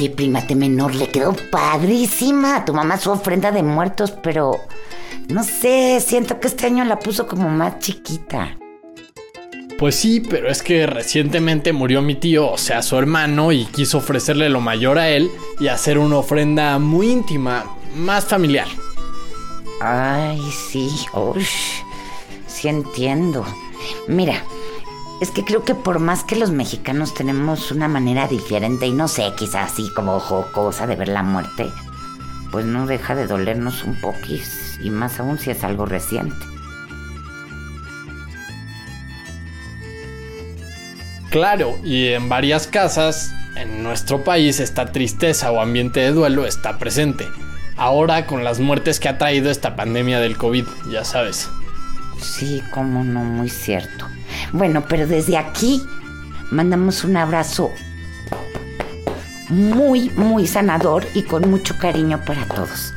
Oye, primate menor, le quedó padrísima a tu mamá su ofrenda de muertos, pero no sé, siento que este año la puso como más chiquita. Pues sí, pero es que recientemente murió mi tío, o sea, su hermano, y quiso ofrecerle lo mayor a él y hacer una ofrenda muy íntima, más familiar. Ay, sí, uy, sí entiendo. Mira, es que creo que por más que los mexicanos tenemos una manera diferente y no sé, quizás así como jocosa de ver la muerte, pues no deja de dolernos un poquis, y más aún si es algo reciente. Claro, y en varias casas en nuestro país esta tristeza o ambiente de duelo está presente. Ahora con las muertes que ha traído esta pandemia del COVID, ya sabes. Sí, cómo no, muy cierto. Bueno, pero desde aquí mandamos un abrazo muy, muy sanador y con mucho cariño para todos.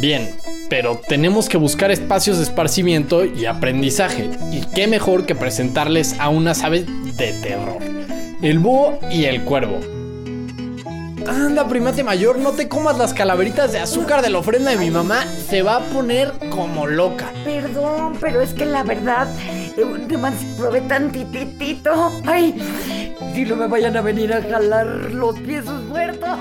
Bien, pero tenemos que buscar espacios de esparcimiento y aprendizaje. Y qué mejor que presentarles a unas aves de terror. El búho y el cuervo. Anda, primate mayor, no te comas las calaveritas de azúcar de la ofrenda de mi mamá. Se va a poner como loca. Perdón, pero es que la verdad, eh, nomás probé tantitito. Ay, si no me vayan a venir a jalar los pies muertos.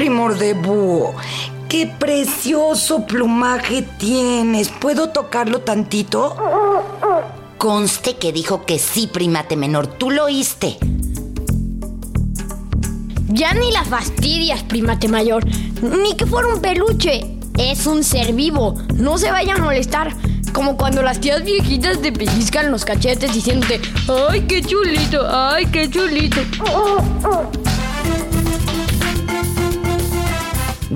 Primor de búho, qué precioso plumaje tienes. ¿Puedo tocarlo tantito? Conste que dijo que sí, primate menor. Tú lo oíste. Ya ni la fastidias, primate mayor. Ni que fuera un peluche. Es un ser vivo. No se vaya a molestar. Como cuando las tías viejitas te pellizcan los cachetes diciéndote, ¡ay, qué chulito! ¡ay, qué chulito!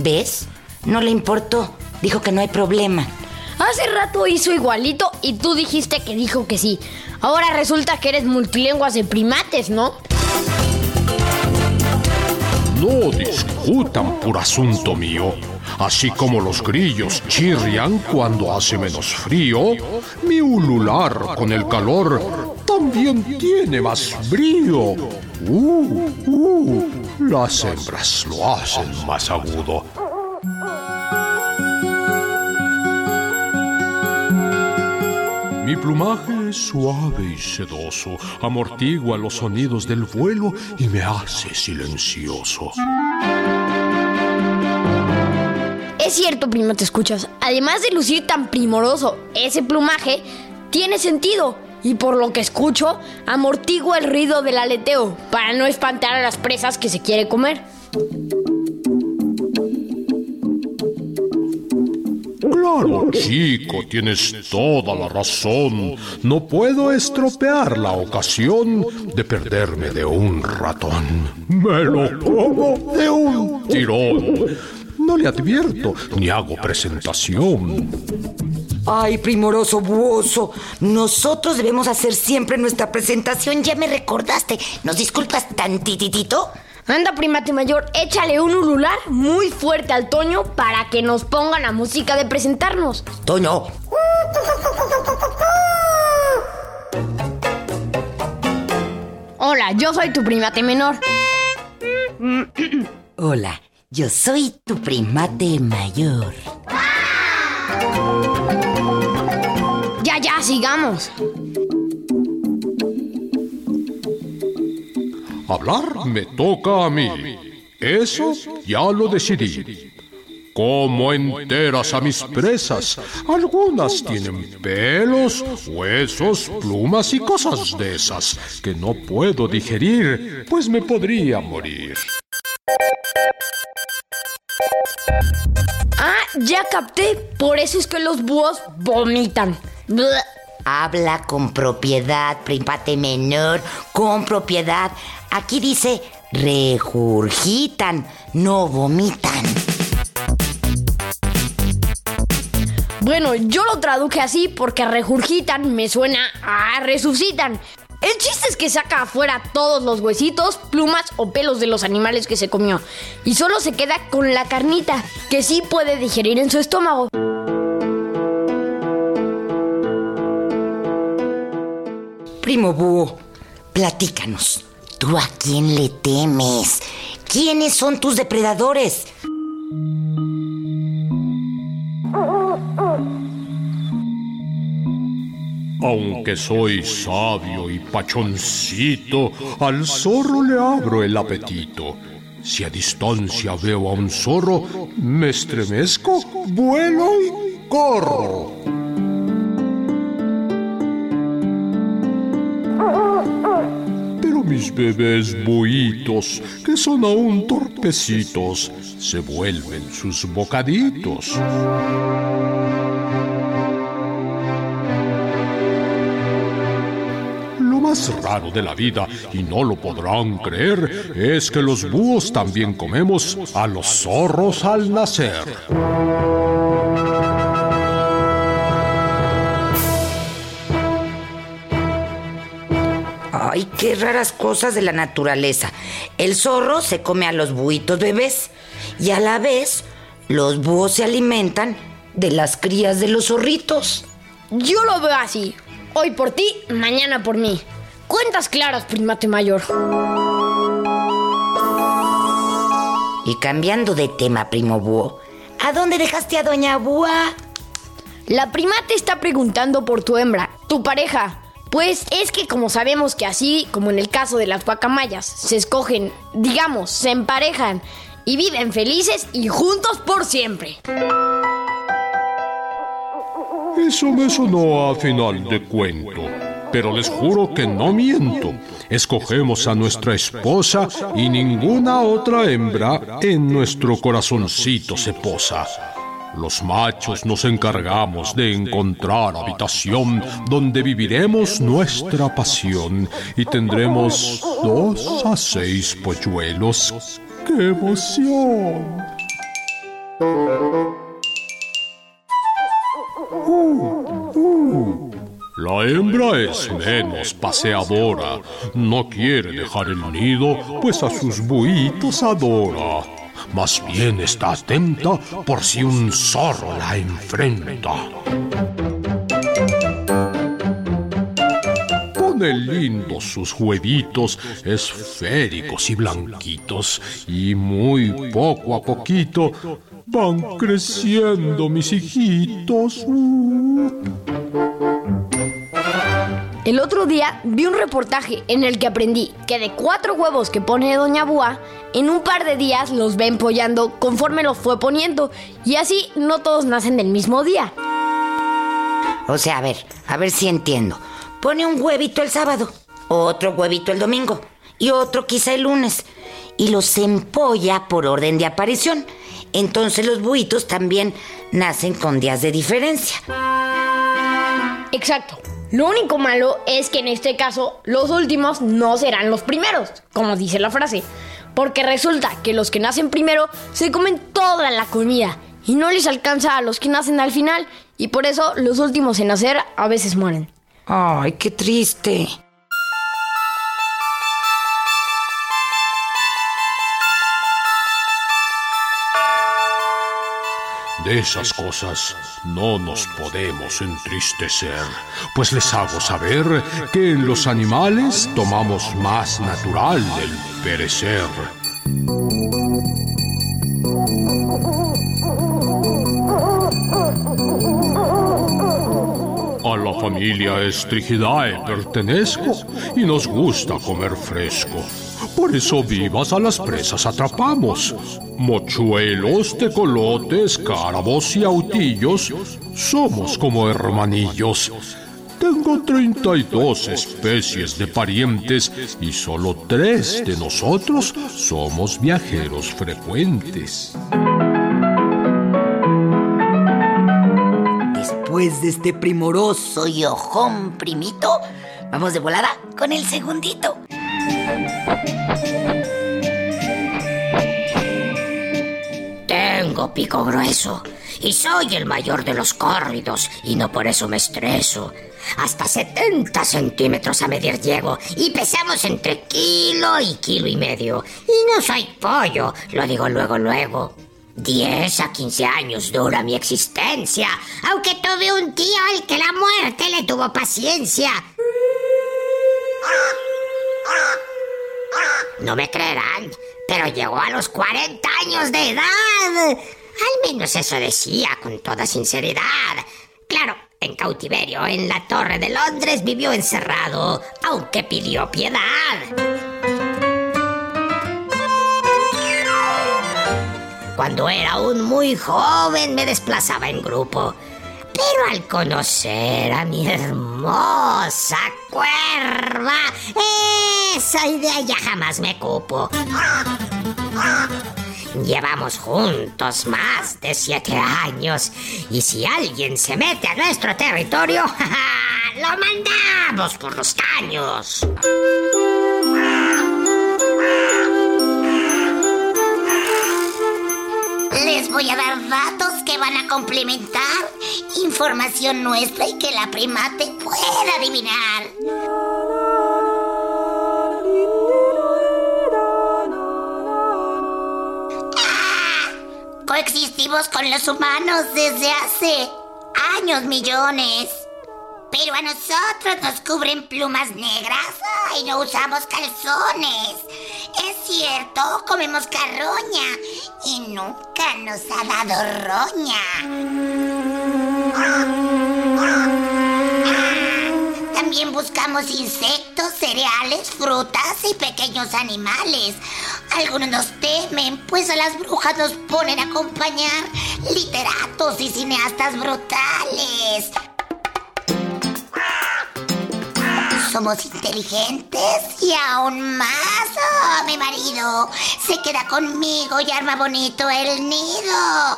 ¿Ves? No le importó. Dijo que no hay problema. Hace rato hizo igualito y tú dijiste que dijo que sí. Ahora resulta que eres multilenguas de primates, ¿no? No discutan por asunto mío. Así como los grillos chirrian cuando hace menos frío, mi ulular con el calor también tiene más brío. Uh, uh, las hembras lo hacen más agudo. Mi plumaje es suave y sedoso, amortigua los sonidos del vuelo y me hace silencioso. Es cierto, primo, te escuchas. Además de lucir tan primoroso, ese plumaje tiene sentido. Y por lo que escucho, amortigua el ruido del aleteo para no espantar a las presas que se quiere comer. Claro, chico, tienes toda la razón. No puedo estropear la ocasión de perderme de un ratón. Me lo como de un tirón. No le advierto ni hago presentación. Ay, primoroso buoso, nosotros debemos hacer siempre nuestra presentación. Ya me recordaste. ¿Nos disculpas tantititito? Anda, primate mayor, échale un ulular muy fuerte al Toño para que nos ponga la música de presentarnos. Toño. Hola, yo soy tu primate menor. Hola, yo soy tu primate mayor. Sigamos. hablar me toca a mí. Eso ya lo decidí. Como enteras a mis presas. Algunas tienen pelos, huesos, plumas y cosas de esas que no puedo digerir, pues me podría morir. Ah, ya capté. Por eso es que los búhos vomitan. Habla con propiedad, prímpate menor, con propiedad. Aquí dice regurgitan, no vomitan. Bueno, yo lo traduje así porque regurgitan me suena a resucitan. El chiste es que saca afuera todos los huesitos, plumas o pelos de los animales que se comió. Y solo se queda con la carnita, que sí puede digerir en su estómago. Primo Búho, platícanos. ¿Tú a quién le temes? ¿Quiénes son tus depredadores? Aunque soy sabio y pachoncito, al zorro le abro el apetito. Si a distancia veo a un zorro, me estremezco, vuelo y corro. Pero mis bebés buitos, que son aún torpecitos, se vuelven sus bocaditos. Más raro de la vida, y no lo podrán creer, es que los búhos también comemos a los zorros al nacer. Ay, qué raras cosas de la naturaleza. El zorro se come a los buitos bebés y a la vez los búhos se alimentan de las crías de los zorritos. Yo lo veo así. Hoy por ti, mañana por mí. Cuentas claras, primate mayor. Y cambiando de tema, primo búho, ¿a dónde dejaste a doña Búa? La primate está preguntando por tu hembra, tu pareja. Pues es que como sabemos que así como en el caso de las guacamayas, se escogen, digamos, se emparejan y viven felices y juntos por siempre. Eso me sonó a final de cuento. Pero les juro que no miento. Escogemos a nuestra esposa y ninguna otra hembra en nuestro corazoncito se posa. Los machos nos encargamos de encontrar habitación donde viviremos nuestra pasión y tendremos dos a seis polluelos. ¡Qué emoción! La hembra es menos paseadora. No quiere dejar el nido, pues a sus buitos adora. Más bien está atenta por si un zorro la enfrenta. Pone lindos sus huevitos, esféricos y blanquitos, y muy poco a poquito van creciendo mis hijitos. El otro día vi un reportaje en el que aprendí que de cuatro huevos que pone Doña Búa, en un par de días los va empollando conforme los fue poniendo. Y así no todos nacen del mismo día. O sea, a ver, a ver si entiendo. Pone un huevito el sábado, otro huevito el domingo y otro quizá el lunes. Y los empolla por orden de aparición. Entonces los buitos también nacen con días de diferencia. Exacto. Lo único malo es que en este caso los últimos no serán los primeros, como dice la frase. Porque resulta que los que nacen primero se comen toda la comida y no les alcanza a los que nacen al final y por eso los últimos en nacer a veces mueren. Ay, qué triste. De esas cosas no nos podemos entristecer, pues les hago saber que en los animales tomamos más natural el perecer. A la familia Estrigidae pertenezco y nos gusta comer fresco. Por eso vivas a las presas atrapamos. Mochuelos, tecolotes, cárabos y autillos somos como hermanillos. Tengo 32 especies de parientes y solo tres de nosotros somos viajeros frecuentes. Después de este primoroso y ojón primito, vamos de volada con el segundito. Tengo pico grueso y soy el mayor de los córridos y no por eso me estreso. Hasta 70 centímetros a medir llego y pesamos entre kilo y kilo y medio. Y no soy pollo, lo digo luego, luego. 10 a 15 años dura mi existencia, aunque tuve un tío al que la muerte le tuvo paciencia. No me creerán, pero llegó a los 40 años de edad. Al menos eso decía con toda sinceridad. Claro, en cautiverio, en la Torre de Londres vivió encerrado, aunque pidió piedad. Cuando era aún muy joven me desplazaba en grupo. Pero al conocer a mi hermosa cuerva, esa idea ya jamás me cupo. Llevamos juntos más de siete años y si alguien se mete a nuestro territorio, lo mandamos por los caños. Les voy a dar datos que van a complementar información nuestra y que la primate pueda adivinar. Ah, Coexistimos con los humanos desde hace años millones. Pero a nosotros nos cubren plumas negras y no usamos calzones. Es cierto, comemos carroña y nunca nos ha dado roña. También buscamos insectos, cereales, frutas y pequeños animales. Algunos nos temen, pues a las brujas nos ponen a acompañar literatos y cineastas brutales. Somos inteligentes y aún más. Oh, mi marido se queda conmigo y arma bonito el nido.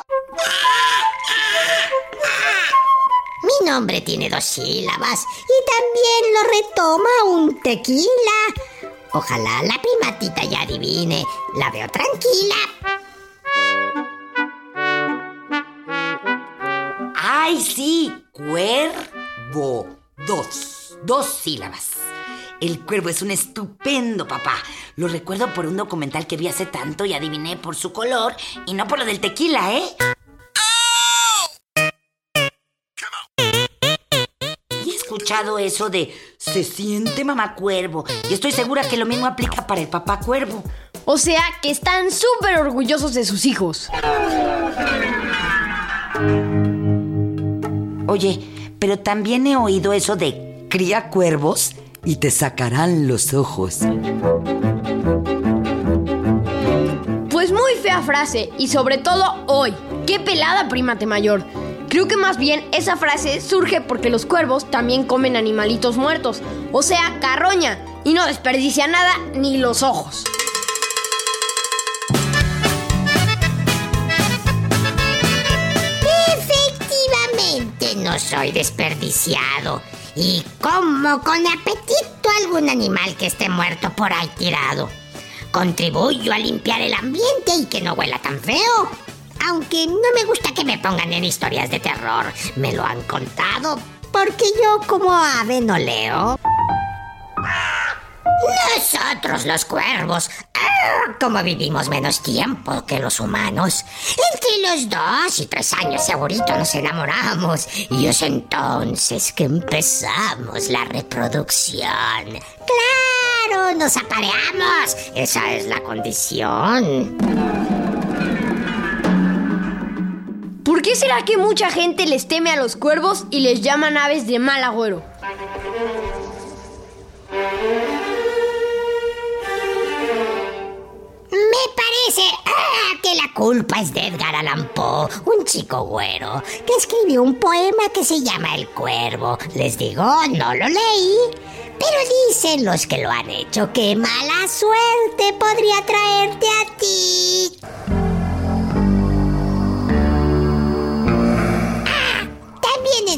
Mi nombre tiene dos sílabas y también lo retoma un tequila. Ojalá la primatita ya adivine. La veo tranquila. ¡Ay, sí! Cuervo. Dos. Dos sílabas. El cuervo es un estupendo papá. Lo recuerdo por un documental que vi hace tanto y adiviné por su color y no por lo del tequila, ¿eh? Y he escuchado eso de se siente mamá cuervo y estoy segura que lo mismo aplica para el papá cuervo. O sea que están súper orgullosos de sus hijos. Oye, pero también he oído eso de cría cuervos y te sacarán los ojos. Pues muy fea frase y sobre todo hoy. ¡Qué pelada primate mayor! Creo que más bien esa frase surge porque los cuervos también comen animalitos muertos, o sea, carroña, y no desperdicia nada ni los ojos. Efectivamente, no soy desperdiciado. Y como con apetito algún animal que esté muerto por ahí tirado. Contribuyo a limpiar el ambiente y que no huela tan feo. Aunque no me gusta que me pongan en historias de terror. Me lo han contado porque yo como ave no leo. Nosotros los cuervos, ah, como vivimos menos tiempo que los humanos, entre los dos y tres años segurito nos enamoramos y es entonces que empezamos la reproducción. ¡Claro! ¡Nos apareamos! Esa es la condición. ¿Por qué será que mucha gente les teme a los cuervos y les llaman aves de mal agüero? Parece ah, que la culpa es de Edgar Allan Poe, un chico güero, que escribió un poema que se llama El Cuervo. Les digo, no lo leí. Pero dicen los que lo han hecho que mala suerte podría traerte a ti.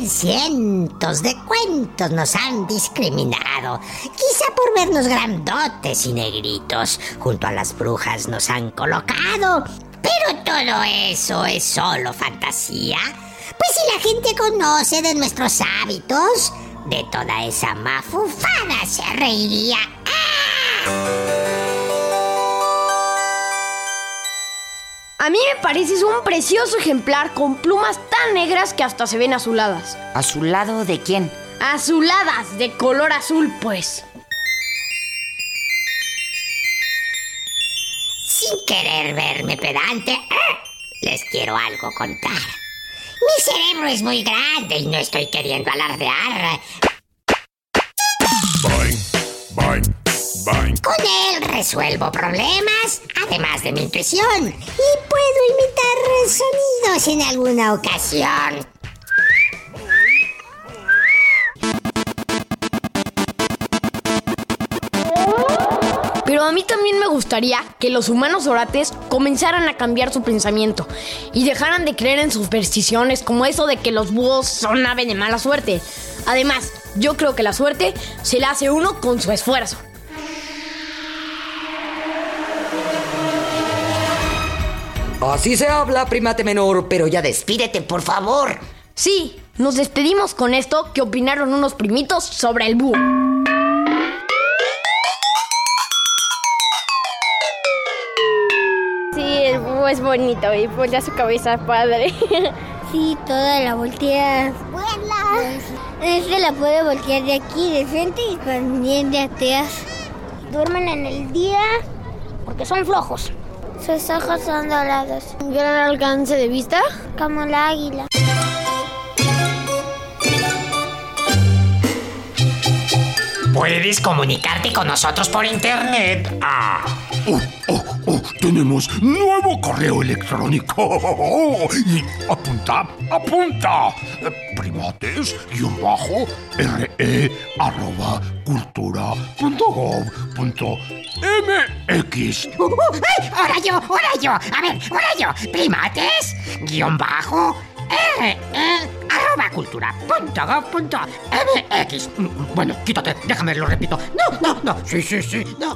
Cientos de cuentos nos han discriminado. Quizá por vernos grandotes y negritos. Junto a las brujas nos han colocado. Pero todo eso es solo fantasía. Pues si la gente conoce de nuestros hábitos, de toda esa mafufada se reiría. A mí me pareces un precioso ejemplar con plumas tan negras que hasta se ven azuladas. ¿Azulado de quién? Azuladas, de color azul, pues. Sin querer verme pedante, ¡ah! les quiero algo contar. Mi cerebro es muy grande y no estoy queriendo alardear. Boing, boing, Con él resuelvo problemas, además de mi intuición, y puedo imitar sonidos en alguna ocasión. Pero a mí también me gustaría que los humanos orates comenzaran a cambiar su pensamiento y dejaran de creer en supersticiones como eso de que los búhos son ave de mala suerte. Además, yo creo que la suerte se la hace uno con su esfuerzo. Así se habla, primate menor, pero ya despídete, por favor. Sí, nos despedimos con esto que opinaron unos primitos sobre el búho. Sí, el búho es bonito y voltea su cabeza padre. Sí, toda la volteas. ¡Vuela! Esta la puede voltear de aquí, de frente y también de atrás. Duermen en el día porque son flojos. Sus ojos son dorados, Un gran alcance de vista. como la águila. Puedes comunicarte con nosotros por internet. Ah, oh, oh, oh, tenemos nuevo correo electrónico. Y apunta, apunta. Primates, guion bajo, re, arroba, cultura, mx. Uh, uh, ¡Ay! ¡Ahora yo! ¡Ahora yo! A ver, ahora yo. Primates, guion bajo, r, e, arroba cultura, mx. Bueno, quítate, déjame, lo repito. No, no, no. Sí, sí, sí, no.